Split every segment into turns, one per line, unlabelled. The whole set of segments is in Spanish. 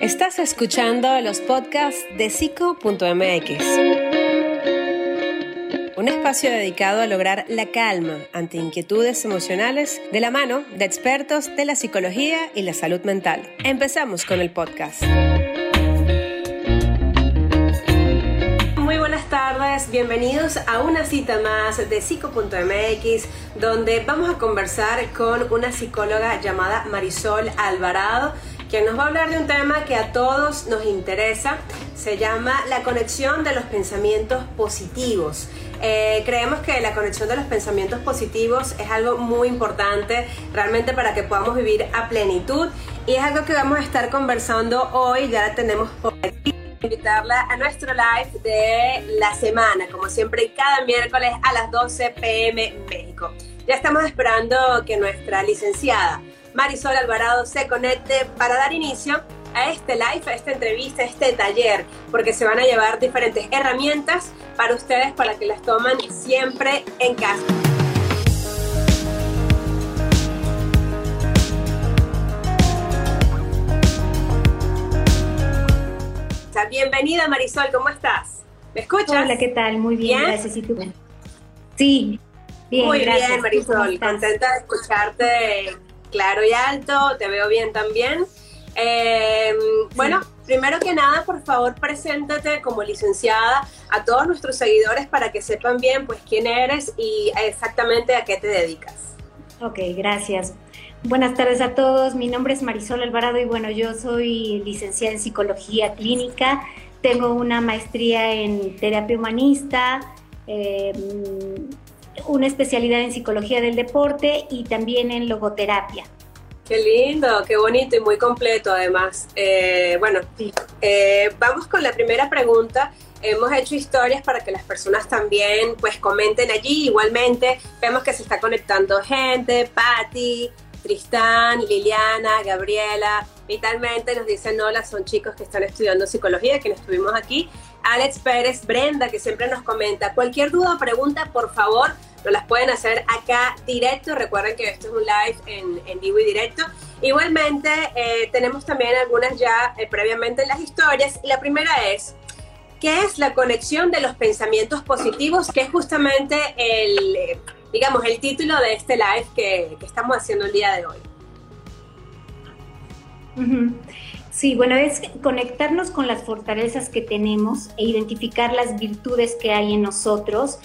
Estás escuchando los podcasts de psico.mx. Un espacio dedicado a lograr la calma ante inquietudes emocionales de la mano de expertos de la psicología y la salud mental. Empezamos con el podcast. Muy buenas tardes, bienvenidos a una cita más de psico.mx donde vamos a conversar con una psicóloga llamada Marisol Alvarado quien nos va a hablar de un tema que a todos nos interesa. Se llama la conexión de los pensamientos positivos. Eh, creemos que la conexión de los pensamientos positivos es algo muy importante realmente para que podamos vivir a plenitud y es algo que vamos a estar conversando hoy. Ya la tenemos por aquí invitarla a nuestro live de la semana, como siempre, cada miércoles a las 12 pm México. Ya estamos esperando que nuestra licenciada Marisol Alvarado se conecte para dar inicio a este live, a esta entrevista, a este taller, porque se van a llevar diferentes herramientas para ustedes para que las toman siempre en casa. Bienvenida Marisol, ¿cómo estás? ¿Me escuchas?
Hola, ¿qué tal? Muy bien, gracias. ¿Y tú?
Sí, bien, Muy bien, Marisol. Contenta de escucharte claro y alto, te veo bien también. Eh, bueno, primero que nada, por favor, preséntate como licenciada a todos nuestros seguidores para que sepan bien pues quién eres y exactamente a qué te dedicas.
Ok, gracias. Buenas tardes a todos. Mi nombre es Marisol Alvarado y bueno, yo soy licenciada en psicología clínica. Tengo una maestría en terapia humanista, eh, una especialidad en psicología del deporte y también en logoterapia.
Qué lindo, qué bonito y muy completo además. Eh, bueno, eh, vamos con la primera pregunta. Hemos hecho historias para que las personas también pues comenten allí. Igualmente vemos que se está conectando gente, Patti, Tristán, Liliana, Gabriela, vitalmente nos dicen hola, son chicos que están estudiando psicología, que estuvimos aquí. Alex Pérez, Brenda, que siempre nos comenta. Cualquier duda o pregunta, por favor, nos las pueden hacer acá directo. Recuerden que esto es un live en, en vivo y directo. Igualmente, eh, tenemos también algunas ya eh, previamente en las historias. La primera es, ¿qué es la conexión de los pensamientos positivos? Que es justamente el, eh, digamos, el título de este live que, que, estamos haciendo el día de hoy.
Sí, bueno, es conectarnos con las fortalezas que tenemos e identificar las virtudes que hay en nosotros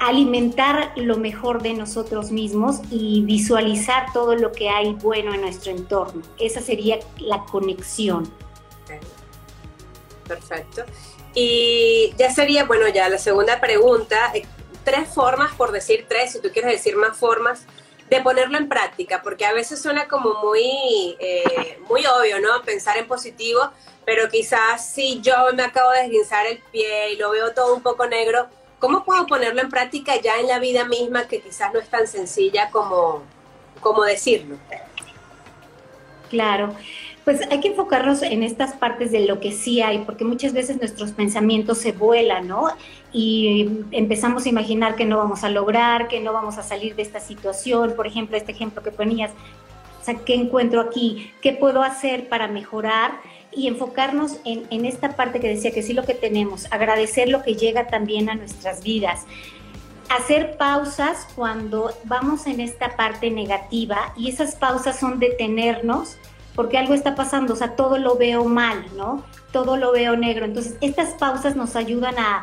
alimentar lo mejor de nosotros mismos y visualizar todo lo que hay bueno en nuestro entorno. Esa sería la conexión.
Perfecto. Y ya sería, bueno, ya la segunda pregunta, eh, tres formas, por decir tres, si tú quieres decir más formas, de ponerlo en práctica, porque a veces suena como muy, eh, muy obvio, ¿no? Pensar en positivo, pero quizás si yo me acabo de deslizar el pie y lo veo todo un poco negro, ¿Cómo puedo ponerlo en práctica ya en la vida misma que quizás no es tan sencilla como, como decirlo?
Claro, pues hay que enfocarnos en estas partes de lo que sí hay, porque muchas veces nuestros pensamientos se vuelan, ¿no? Y empezamos a imaginar que no vamos a lograr, que no vamos a salir de esta situación. Por ejemplo, este ejemplo que ponías, o sea, ¿qué encuentro aquí? ¿Qué puedo hacer para mejorar? Y enfocarnos en, esta parte que decía que sí lo que tenemos, agradecer lo que llega también a nuestras vidas, hacer pausas cuando vamos en esta parte negativa y esas pausas son detenernos porque algo está pasando, o sea, todo lo veo mal, ¿no? Todo lo veo negro. Entonces, estas pausas nos ayudan a,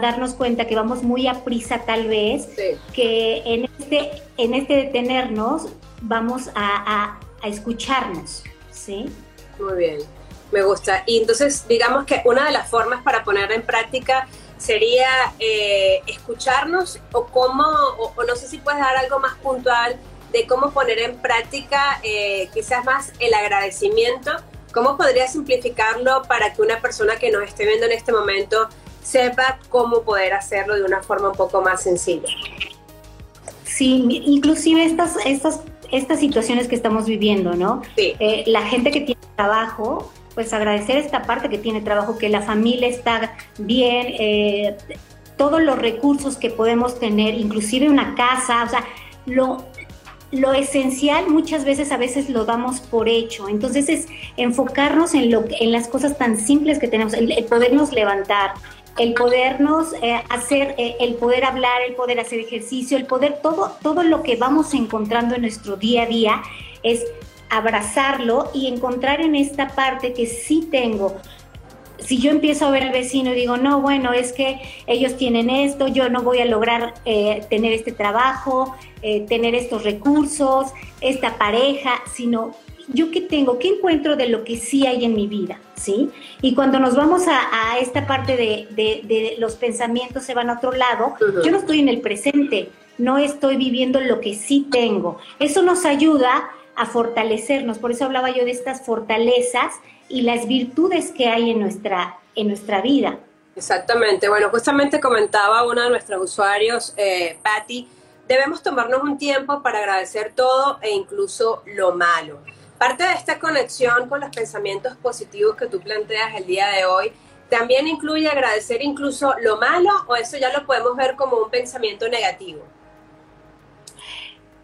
darnos cuenta que vamos muy a prisa tal vez, que en este, en este detenernos vamos a, a escucharnos, ¿sí?
Muy bien. Me gusta. Y entonces, digamos que una de las formas para poner en práctica sería eh, escucharnos o cómo, o, no sé si puedes dar algo más puntual de cómo poner en práctica eh, quizás más el agradecimiento. ¿Cómo podría simplificarlo para que una persona que nos esté viendo en este momento sepa cómo poder hacerlo de una forma un poco más sencilla?
Sí, inclusive estas, estas, estas situaciones que estamos viviendo, ¿no? Sí. Eh, la gente que tiene trabajo, pues agradecer esta parte que tiene trabajo, que la familia está bien, eh, todos los recursos que podemos tener, inclusive una casa, o sea, lo, lo esencial muchas veces a veces lo damos por hecho. Entonces es enfocarnos en, lo, en las cosas tan simples que tenemos, el, podernos levantar, el podernos eh, hacer, eh, el poder hablar, el poder hacer ejercicio, el poder, todo, todo lo que vamos encontrando en nuestro día a día es abrazarlo y encontrar en esta parte que sí tengo si yo empiezo a ver al vecino y digo, no, bueno, es que ellos tienen esto, yo no voy a lograr eh, tener este trabajo, eh, tener estos recursos, esta pareja, sino yo qué tengo, qué encuentro de lo que sí hay en mi vida, ¿sí? Y cuando nos vamos a, esta parte de, los pensamientos se van a otro lado, yo no estoy en el presente, no estoy viviendo lo que sí tengo. Eso nos ayuda a fortalecernos, por eso hablaba yo de estas fortalezas y las virtudes que hay en nuestra, en nuestra vida.
Exactamente. Bueno, justamente comentaba uno de nuestros usuarios, eh, Patty, debemos tomarnos un tiempo para agradecer todo e incluso lo malo. Parte de esta conexión con los pensamientos positivos que tú planteas el día de hoy, ¿también incluye agradecer incluso lo malo o eso ya lo podemos ver como un pensamiento negativo?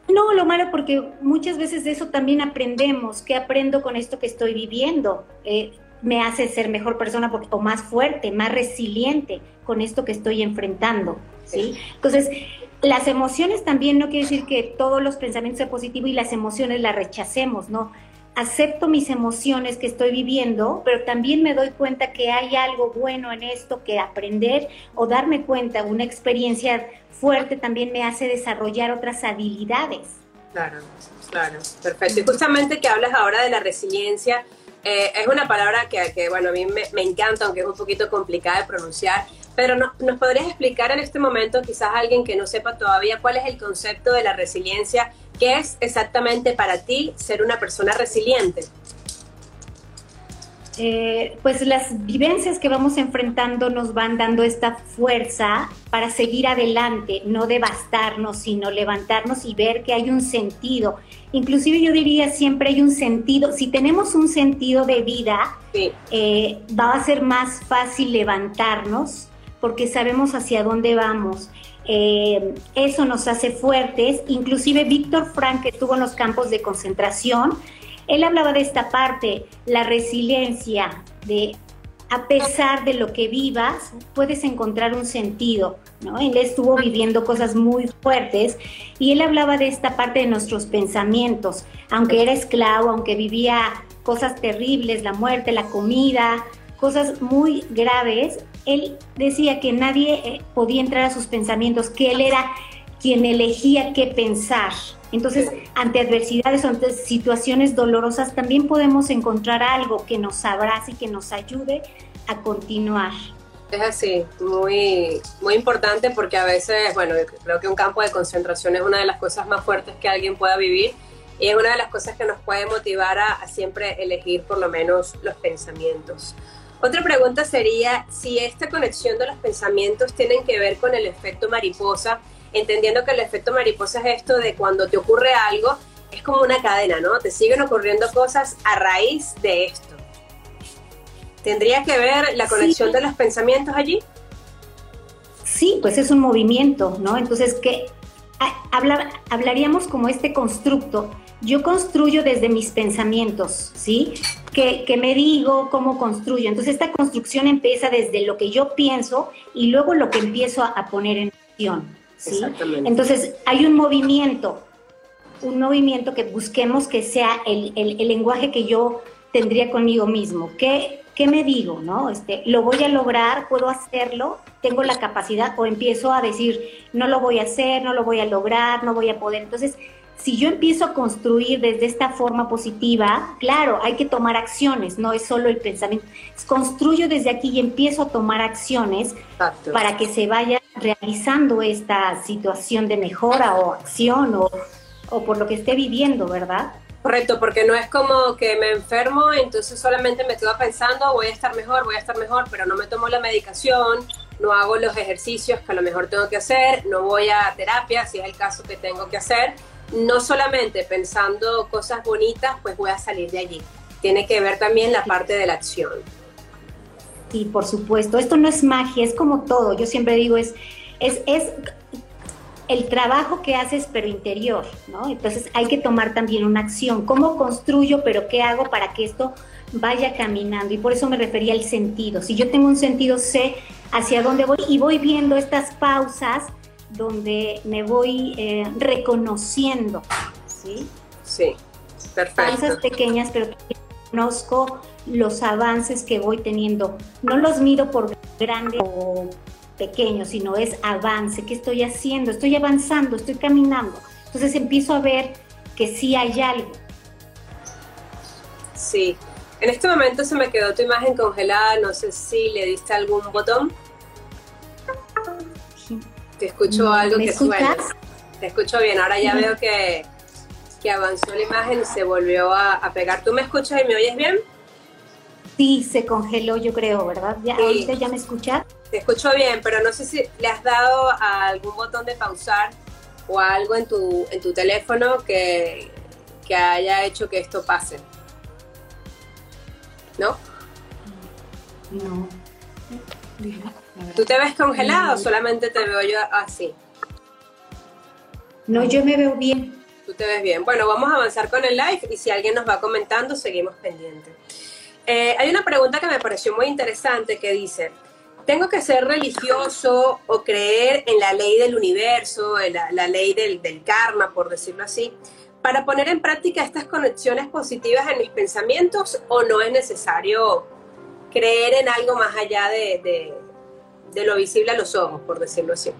No, lo malo porque muchas veces de eso también aprendemos. ¿Qué aprendo con esto que estoy viviendo? Eh, me hace ser mejor persona o más fuerte, más resiliente con esto que estoy enfrentando. ¿sí? Entonces, las emociones también no quiere decir que todos los pensamientos sean positivos y las emociones las rechacemos, ¿no? Acepto mis emociones que estoy viviendo, pero también me doy cuenta que hay algo bueno en esto que aprender o darme cuenta, una experiencia fuerte también me hace desarrollar otras habilidades.
Claro, claro, perfecto. Y justamente que hablas ahora de la resiliencia, eh, es una palabra que, bueno, a mí me, me, encanta, aunque es un poquito complicada de pronunciar, pero no, ¿nos podrías explicar en este momento, quizás alguien que no sepa todavía, cuál es el concepto de la resiliencia ¿Qué es exactamente para ti ser una persona resiliente?
Eh, pues las vivencias que vamos enfrentando nos van dando esta fuerza para seguir adelante, no devastarnos, sino levantarnos y ver que hay un sentido. Inclusive yo diría siempre hay un sentido, si tenemos un sentido de vida, eh, va a ser más fácil levantarnos porque sabemos hacia dónde vamos. Eh, eso nos hace fuertes. Inclusive Víctor Frank, que estuvo en los campos de concentración, él hablaba de esta parte, la resiliencia, de a pesar de lo que vivas, puedes encontrar un sentido. ¿no? Él estuvo viviendo cosas muy fuertes y él hablaba de esta parte de nuestros pensamientos. Aunque era esclavo, aunque vivía cosas terribles, la muerte, la comida, cosas muy graves, él decía que nadie eh, podía entrar a sus pensamientos, que él era quien elegía qué pensar. Entonces, ante adversidades o ante situaciones dolorosas, también podemos encontrar algo que nos abrace y que nos ayude a continuar.
Es así, muy, muy importante porque a veces, bueno, creo que un campo de concentración es una de las cosas más fuertes que alguien pueda vivir y es una de las cosas que nos puede motivar a siempre elegir por lo menos los pensamientos. Otra pregunta sería si esta conexión de los pensamientos tienen que ver con el efecto mariposa, entendiendo que el efecto mariposa es esto de cuando te ocurre algo, es como una cadena, ¿no? Te siguen ocurriendo cosas a raíz de esto. ¿Tendría que ver la conexión de los pensamientos allí?
Sí, pues es un movimiento, ¿no? Entonces, ¿qué? Hablaríamos como este constructo. Yo construyo desde mis pensamientos, ¿sí? Que, me digo, cómo construyo. Entonces esta construcción empieza desde lo que yo pienso y luego lo que empiezo a, poner en acción, ¿sí? Entonces hay un movimiento, un movimiento que busquemos que sea el, el lenguaje que yo tendría conmigo mismo. ¿Qué, ¿qué me digo? ¿no? Este, ¿Lo voy a lograr? ¿Puedo hacerlo? ¿Tengo la capacidad? O empiezo a decir, no lo voy a hacer, no lo voy a lograr, no voy a poder. Entonces, si yo empiezo a construir desde esta forma positiva, claro, hay que tomar acciones, no es solo el pensamiento. Construyo desde aquí y empiezo a tomar acciones para que se vaya realizando esta situación de mejora o acción o, o por lo que esté viviendo, ¿verdad?
Correcto, porque no es como que me enfermo, entonces solamente me quedo pensando voy a estar mejor, voy a estar mejor, pero no me tomo la medicación, no hago los ejercicios que a lo mejor tengo que hacer, no voy a terapia si es el caso que tengo que hacer. No solamente pensando cosas bonitas, pues voy a salir de allí. Tiene que ver también la parte de la acción.
Sí, por supuesto. Esto no es magia, es como todo. Yo siempre digo, es, es, es el trabajo que haces, pero interior, ¿no? Entonces hay que tomar también una acción. ¿Cómo construyo, pero qué hago para que esto vaya caminando? Y por eso me refería al sentido. Si yo tengo un sentido, sé hacia dónde voy y voy viendo estas pausas donde me voy eh, reconociendo, ¿sí?
Sí, perfecto.
Pausas pequeñas, pero conozco los avances que voy teniendo. No los mido por grande o pequeño, sino es avance. ¿Qué estoy haciendo? Estoy avanzando, estoy caminando. Entonces empiezo a ver que sí hay algo.
Sí. En este momento se me quedó tu imagen congelada. No sé si le diste algún botón. Te escucho algo que suena. Te escucho bien. Ahora ya veo que, que avanzó la imagen y se volvió a, a pegar. ¿Tú me escuchas y me oyes bien?
Sí, se congeló, yo creo, ¿verdad? ¿Ya, ¿Ahorita ya me escuchas?
Te escucho bien, pero no sé si le has dado a algún botón de pausar o algo en tu, en tu teléfono que, que haya hecho que esto pase. ¿No?
No.
¿Tú te ves congelado o solamente te veo yo así?
No, yo me veo bien.
Tú te ves bien. Bueno, vamos a avanzar con el live y si alguien nos va comentando, seguimos pendientes. Eh, hay una pregunta que me pareció muy interesante que dice, ¿tengo que ser religioso o creer en la ley del universo, en la, ley del, karma, por decirlo así, para poner en práctica estas conexiones positivas en mis pensamientos o no es necesario creer en algo más allá de, lo visible a los ojos, por decirlo así?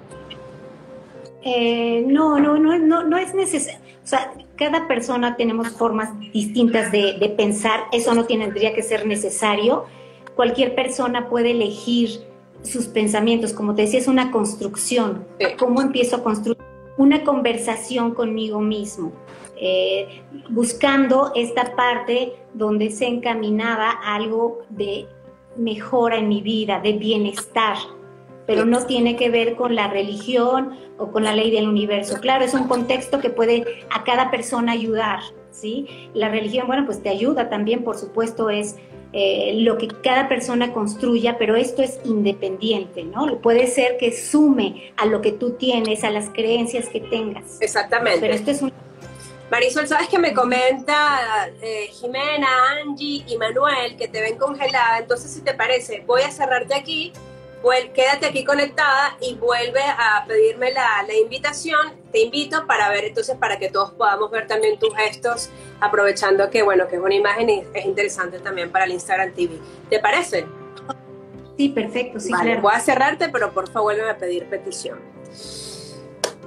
Eh, no, no, no, no, no es necesario. O sea, cada persona tenemos formas distintas de, pensar, eso no tendría que ser necesario. Cualquier persona puede elegir sus pensamientos, como te decía, es una construcción. ¿Cómo empiezo a construir una conversación conmigo mismo? Eh, buscando esta parte donde se encaminaba algo de mejora en mi vida, de bienestar pero no tiene que ver con la religión o con la ley del universo. Claro, es un contexto que puede a cada persona ayudar, ¿sí? La religión, bueno, pues te ayuda también, por supuesto, es eh, lo que cada persona construya, pero esto es independiente, ¿no? Puede ser que sume a lo que tú tienes, a las creencias que tengas.
Exactamente.
Pero esto es un...
Marisol, ¿sabes que me comenta eh, Jimena, Angie y Manuel que te ven congelada? Entonces, si te parece, voy a cerrarte aquí quédate aquí conectada y vuelve a pedirme la, invitación. Te invito para ver entonces, para que todos podamos ver también tus gestos, aprovechando que, bueno, que es una imagen y es interesante también para el Instagram TV. ¿Te parece?
Sí, perfecto, sí, claro.
Voy a cerrarte, pero por favor vuelve a pedir petición.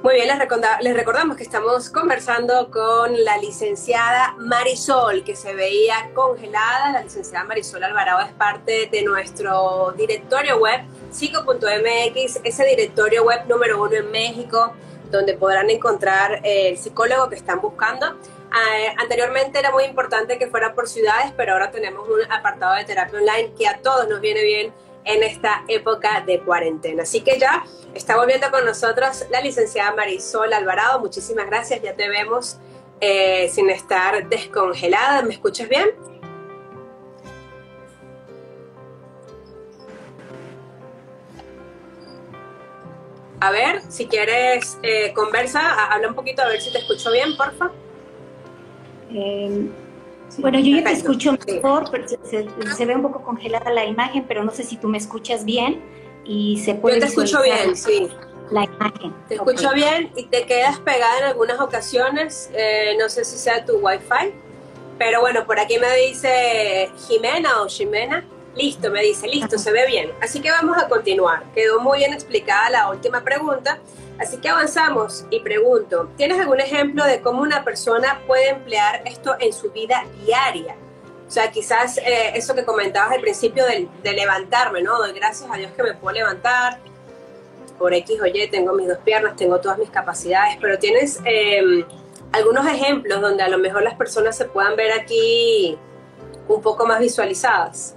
Muy bien, les, les, recordamos que estamos conversando con la licenciada Marisol, que se veía congelada. La licenciada Marisol Alvarado es parte de nuestro directorio web psico.mx, ese directorio web número uno en México, donde podrán encontrar el psicólogo que están buscando. Eh, anteriormente era muy importante que fuera por ciudades, pero ahora tenemos un apartado de terapia online que a todos nos viene bien en esta época de cuarentena. Así que ya está volviendo con nosotros la licenciada Marisol Alvarado. Muchísimas gracias, ya te vemos eh, sin estar descongelada. ¿Me escuchas bien? A ver, si quieres eh, conversa, habla un poquito a ver si te escucho bien, porfa.
Eh, bueno, yo ya te escucho mejor, pero se, ve un poco congelada la imagen, pero no sé si tú me escuchas bien y se puede.
Yo te escucho bien, sí.
La imagen.
Te escucho bien y te quedas pegada en algunas ocasiones. Eh, no sé si sea tu wifi, pero bueno, por aquí me dice Jimena o Jimena Listo, me dice, listo, se ve bien. Así que vamos a continuar. Quedó muy bien explicada la última pregunta. Así que avanzamos y pregunto, ¿tienes algún ejemplo de cómo una persona puede emplear esto en su vida diaria? O sea, quizás eh, eso que comentabas al principio de, levantarme, ¿no? Doy gracias a Dios que me puedo levantar. Por X o Y tengo mis dos piernas, tengo todas mis capacidades, pero tienes em, algunos ejemplos donde a lo mejor las personas se puedan ver aquí un poco más visualizadas.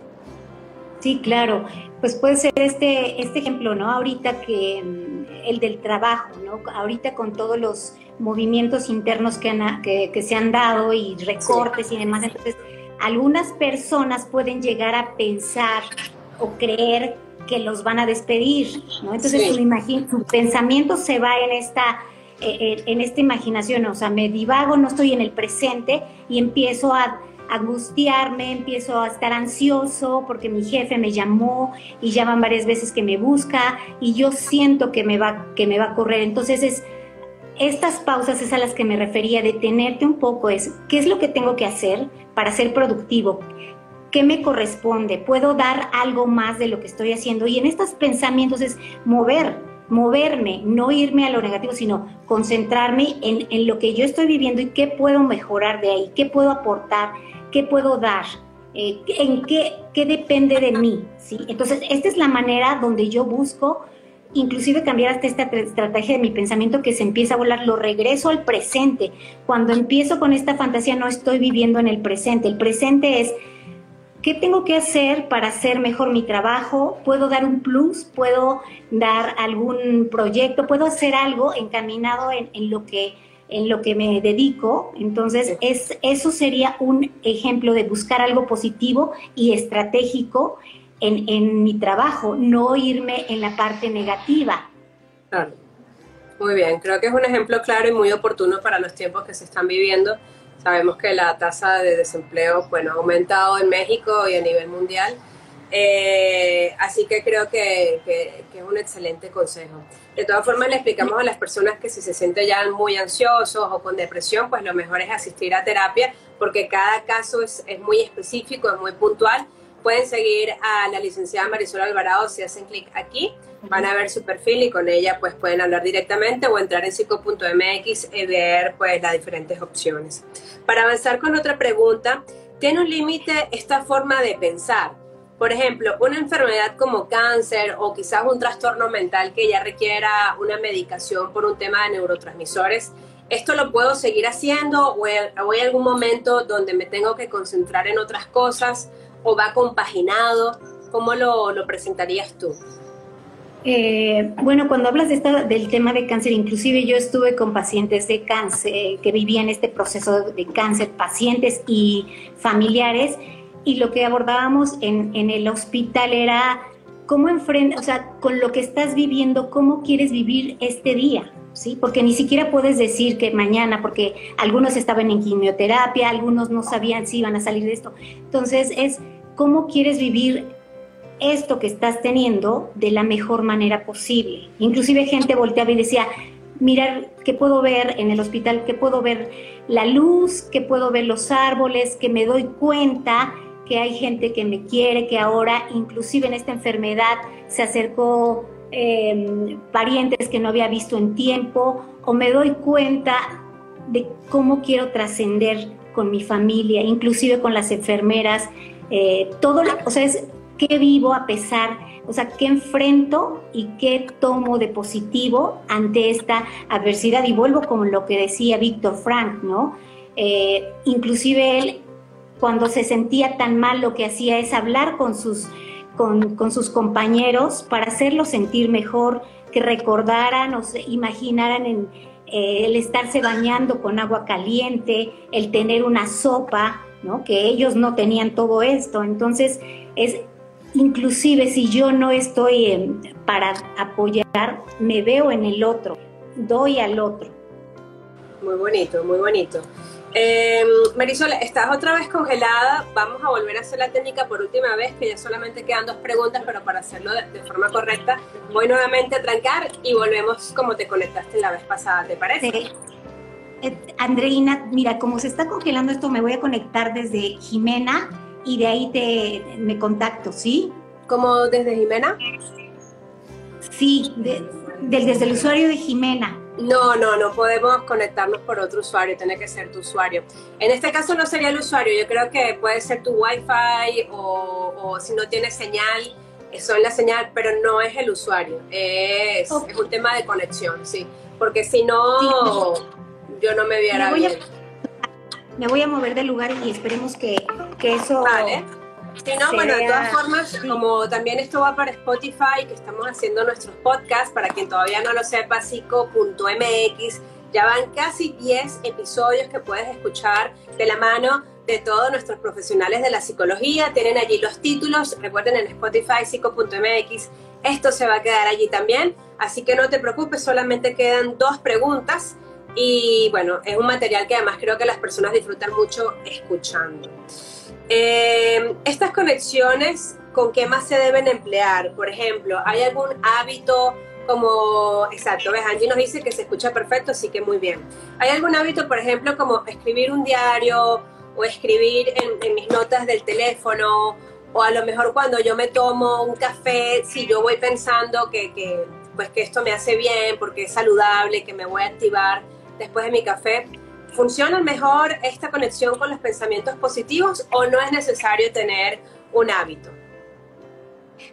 Sí, claro. Pues puede ser este, este ejemplo, ¿no? Ahorita que mm, el del trabajo, ¿no? Ahorita con todos los movimientos internos que, han, que, se han dado y recortes y demás, entonces algunas personas pueden llegar a pensar o creer que los van a despedir, ¿no? Entonces su, su pensamiento se va en esta eh, en esta imaginación, o sea, me divago, no estoy en el presente y empiezo a angustiarme, empiezo a estar ansioso porque mi jefe me llamó y llaman varias veces que me busca y yo siento que me va, que me va a correr. Entonces es, estas pausas es a las que me refería, detenerte un poco, es qué es lo que tengo que hacer para ser productivo, qué me corresponde, puedo dar algo más de lo que estoy haciendo y en estos pensamientos es mover, moverme, no irme a lo negativo, sino concentrarme en, en lo que yo estoy viviendo y qué puedo mejorar de ahí, qué puedo aportar, qué puedo dar, eh, en qué, qué, depende de mí. ¿sí? Entonces, esta es la manera donde yo busco inclusive cambiar hasta esta estrategia de mi pensamiento que se empieza a volar, lo regreso al presente. Cuando empiezo con esta fantasía no estoy viviendo en el presente. El presente es, ¿qué tengo que hacer para hacer mejor mi trabajo? ¿Puedo dar un plus? ¿Puedo dar algún proyecto? ¿Puedo hacer algo encaminado en, en lo que en lo que me dedico. Entonces, es, eso sería un ejemplo de buscar algo positivo y estratégico en, en mi trabajo, no irme en la parte negativa.
Claro. Muy bien, creo que es un ejemplo claro y muy oportuno para los tiempos que se están viviendo. Sabemos que la tasa de desempleo bueno, ha aumentado en México y a nivel mundial eh, así que creo que, es un excelente consejo. De todas formas, le explicamos a las personas que si se sienten ya muy ansiosos o con depresión, pues lo mejor es asistir a terapia porque cada caso es, muy específico, es muy puntual. Pueden seguir a la licenciada Marisol Alvarado si hacen clic aquí, van a ver su perfil y con ella pues pueden hablar directamente o entrar en psico.mx y ver pues las diferentes opciones. Para avanzar con otra pregunta, ¿tiene un límite esta forma de pensar? Por ejemplo, una enfermedad como cáncer o quizás un trastorno mental que ya requiera una medicación por un tema de neurotransmisores, ¿esto lo puedo seguir haciendo o hay algún momento donde me tengo que concentrar en otras cosas o va compaginado? ¿Cómo lo, presentarías tú?
Eh, bueno, cuando hablas de del tema de cáncer, inclusive yo estuve con pacientes de cáncer que vivían este proceso de cáncer, pacientes y familiares, y lo que abordábamos en, en el hospital era cómo enfrenta, o sea, con lo que estás viviendo, cómo quieres vivir este día, ¿sí? Porque ni siquiera puedes decir que mañana, porque algunos estaban en quimioterapia, algunos no sabían si iban a salir de esto. Entonces, es cómo quieres vivir esto que estás teniendo de la mejor manera posible. Inclusive gente volteaba y decía, mirar qué puedo ver en el hospital, qué puedo ver la luz, qué puedo ver los árboles, que me doy cuenta que hay gente que me quiere, que ahora inclusive en esta enfermedad se acercó em, parientes que no había visto en tiempo, o me doy cuenta de cómo quiero trascender con mi familia, inclusive con las enfermeras, eh, todo, o sea, es qué vivo a pesar, o sea, qué enfrento y qué tomo de positivo ante esta adversidad. Y vuelvo con lo que decía Víctor Frank, ¿no? Eh, inclusive él cuando se sentía tan mal, lo que hacía es hablar con sus, con, sus compañeros para hacerlos sentir mejor, que recordaran o se imaginaran en, eh, el estarse bañando con agua caliente, el tener una sopa, ¿no? que ellos no tenían todo esto. Entonces, es inclusive si yo no estoy para apoyar, me veo en el otro, doy al otro.
Muy bonito, muy bonito. Eh, Marisol, estás otra vez congelada. Vamos a volver a hacer la técnica por última vez, que ya solamente quedan dos preguntas, pero para hacerlo de, forma correcta, voy nuevamente a trancar y volvemos como te conectaste la vez pasada, ¿te parece? Sí.
Eh, Andreina, mira, como se está congelando esto, me voy a conectar desde Jimena y de ahí te me contacto, ¿sí?
¿Cómo desde Jimena?
Sí, desde el usuario de Jimena.
No, no, no podemos conectarnos por otro usuario, tiene que ser tu usuario. En este caso no sería el usuario, yo creo que puede ser tu Wi-Fi o, si no tiene señal, son la señal, pero no es el usuario, es, un tema de conexión, sí, porque si no, yo no me viera me bien.
me voy a mover del lugar y esperemos que, que eso...
Vale Sí, no, bueno, de todas formas, como también esto va para Spotify, que estamos haciendo nuestros podcasts, para quien todavía no lo sepa, psico.mx, ya van casi 10 episodios que puedes escuchar de la mano de todos nuestros profesionales de la psicología. Tienen allí los títulos, recuerden en Spotify, psico.mx, esto se va a quedar allí también, así que no te preocupes, solamente quedan dos preguntas y bueno, es un material que además creo que las personas disfrutan mucho escuchando. Eh, estas conexiones, ¿con qué más se deben emplear? Por ejemplo, ¿hay algún hábito como, exacto, ves, Angie nos dice que se escucha perfecto, así que muy bien. ¿Hay algún hábito, por ejemplo, como escribir un diario o escribir en, mis notas del teléfono? O a lo mejor cuando yo me tomo un café, si yo voy pensando que, que, pues que esto me hace bien, porque es saludable, que me voy a activar después de mi café, ¿funciona mejor esta conexión con los pensamientos positivos o no es necesario tener un hábito?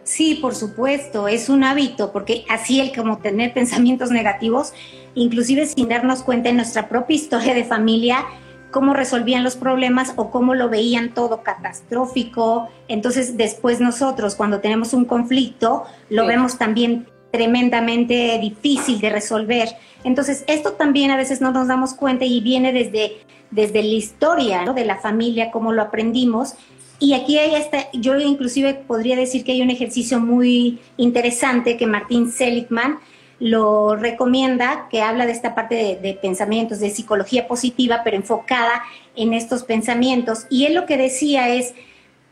Sí, por supuesto, es un hábito, porque así el como tener pensamientos negativos, inclusive sin darnos cuenta en nuestra propia historia de familia, cómo resolvían los problemas o cómo lo veían todo catastrófico. Entonces, después nosotros, cuando tenemos un conflicto, lo vemos también tremendamente difícil de resolver. Entonces, esto también a veces no nos damos cuenta y viene desde, desde la historia de la familia, cómo lo aprendimos. Y aquí hay esta, yo inclusive podría decir que hay un ejercicio muy interesante que Martín Seligman lo recomienda, que habla de esta parte de, de, pensamientos, de psicología positiva, pero enfocada en estos pensamientos. Y él lo que decía es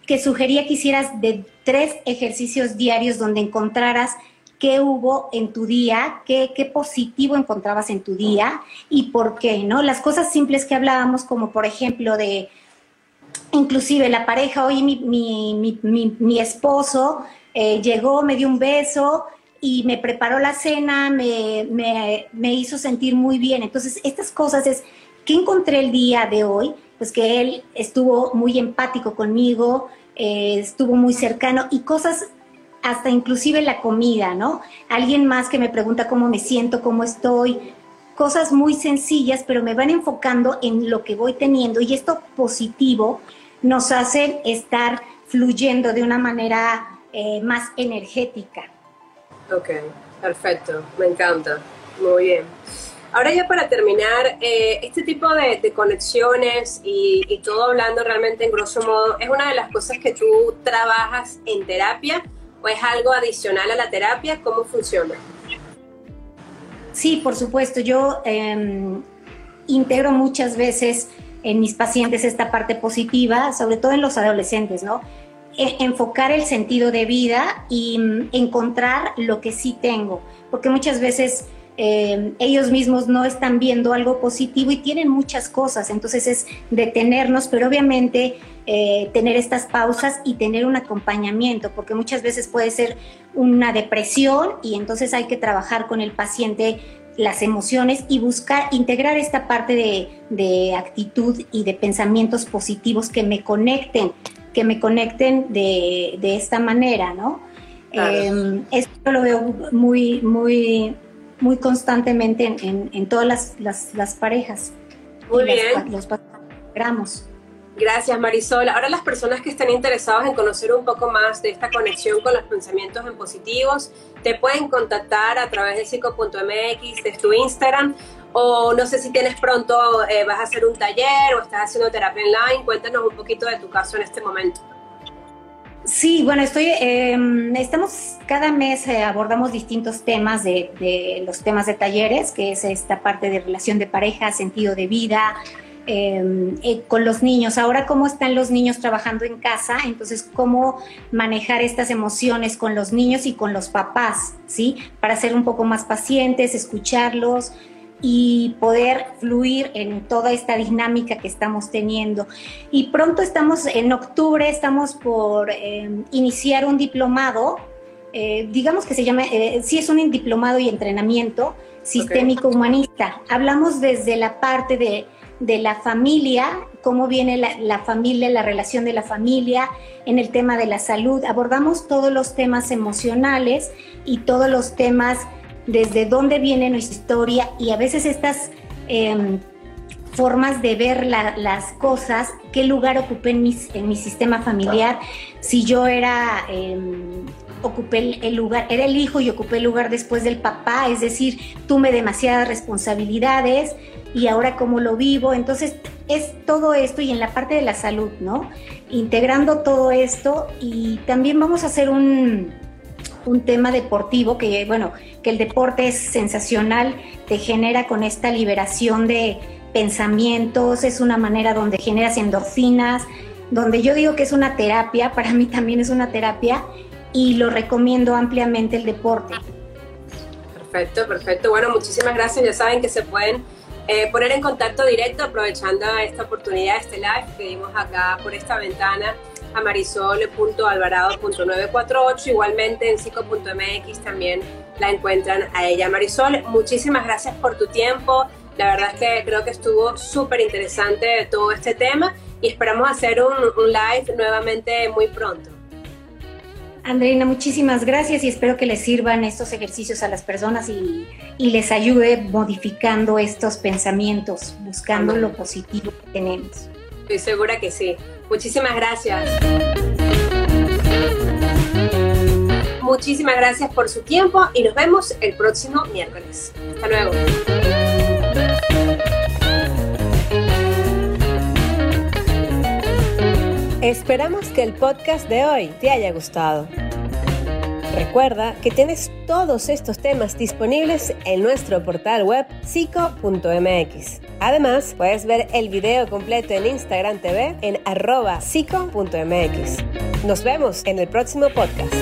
que sugería que hicieras de tres ejercicios diarios donde encontraras qué hubo en tu día, qué, qué, positivo encontrabas en tu día y por qué, ¿no? Las cosas simples que hablábamos, como por ejemplo de, inclusive la pareja, hoy mi, mi, mi, mi esposo eh, llegó, me dio un beso y me preparó la cena, me, me, me, hizo sentir muy bien. Entonces, estas cosas es, ¿qué encontré el día de hoy? Pues que él estuvo muy empático conmigo, eh, estuvo muy cercano y cosas hasta inclusive la comida, ¿no? Alguien más que me pregunta cómo me siento, cómo estoy, cosas muy sencillas, pero me van enfocando en lo que voy teniendo y esto positivo nos hace estar fluyendo de una manera eh, más energética.
Ok, perfecto, me encanta, muy bien. Ahora ya para terminar, eh, este tipo de, conexiones y, y, todo hablando realmente en grosso modo, ¿es una de las cosas que tú trabajas en terapia o es algo adicional a la terapia? ¿Cómo funciona?
Sí, por supuesto. Yo eh, integro muchas veces en mis pacientes esta parte positiva, sobre todo en los adolescentes, ¿no? E enfocar el sentido de vida y mm, encontrar lo que sí tengo, porque muchas veces eh, ellos mismos no están viendo algo positivo y tienen muchas cosas, entonces es detenernos, pero obviamente eh, tener estas pausas y tener un acompañamiento, porque muchas veces puede ser una depresión y entonces hay que trabajar con el paciente las emociones y buscar integrar esta parte de, actitud y de pensamientos positivos que me conecten, que me conecten de, esta manera, ¿no? Em, esto lo veo muy, muy, muy constantemente en, todas las, parejas.
Muy bien. los Gracias Marisol. Ahora las personas que estén interesadas en conocer un poco más de esta conexión con los pensamientos en positivos, te pueden contactar a través de psico.mx, de tu Instagram, o no sé si tienes pronto, eh, vas a hacer un taller o estás haciendo terapia online. Cuéntanos un poquito de tu caso en este momento.
Sí, bueno, estoy, em, estamos, cada mes eh, abordamos distintos temas de, de, los temas de talleres, que es esta parte de relación de pareja, sentido de vida, Em, eh, con los niños. Ahora, ¿cómo están los niños trabajando en casa? Entonces, ¿cómo manejar estas emociones con los niños y con los papás? ¿Sí? Para ser un poco más pacientes, escucharlos y poder fluir en toda esta dinámica que estamos teniendo. Y pronto estamos, en octubre, estamos por em, iniciar un diplomado, eh, digamos que se llama, eh, sí es un diplomado y entrenamiento sistémico humanista. Hablamos desde la parte de de la familia, cómo viene la, familia, la relación de la familia en el tema de la salud. Abordamos todos los temas emocionales y todos los temas desde dónde viene nuestra historia y a veces estas em, formas de ver las cosas, qué lugar ocupé en mi, en mi sistema familiar, si yo era... Em, ocupé el lugar, era el hijo y ocupé el lugar después del papá, es decir, tuve demasiadas responsabilidades, y ahora cómo lo vivo. Entonces es todo esto y en la parte de la salud, ¿no? Integrando todo esto y también vamos a hacer un, un tema deportivo, que bueno, que el deporte es sensacional, te genera con esta liberación de pensamientos, es una manera donde generas endorfinas, donde yo digo que es una terapia, para mí también es una terapia y lo recomiendo ampliamente el deporte.
Perfecto, perfecto. Bueno, muchísimas gracias. Ya saben que se pueden eh, poner en contacto directo aprovechando esta oportunidad, este live que dimos acá por esta ventana a marisol.alvarado.948. Igualmente en psico.mx también la encuentran a ella. Marisol, muchísimas gracias por tu tiempo. La verdad es que creo que estuvo súper interesante todo este tema y esperamos hacer un, un live nuevamente muy pronto.
Andreina, muchísimas gracias y espero que les sirvan estos ejercicios a las personas y, les ayude modificando estos pensamientos, buscando lo positivo que tenemos.
Estoy segura que sí. Muchísimas gracias. Muchísimas gracias por su tiempo y nos vemos el próximo miércoles. Hasta luego. Esperamos que el podcast de hoy te haya gustado. Recuerda que tienes todos estos temas disponibles en nuestro portal web psico.mx. Además, puedes ver el video completo en Instagram TV en arroba psico.mx. Nos vemos en el próximo podcast.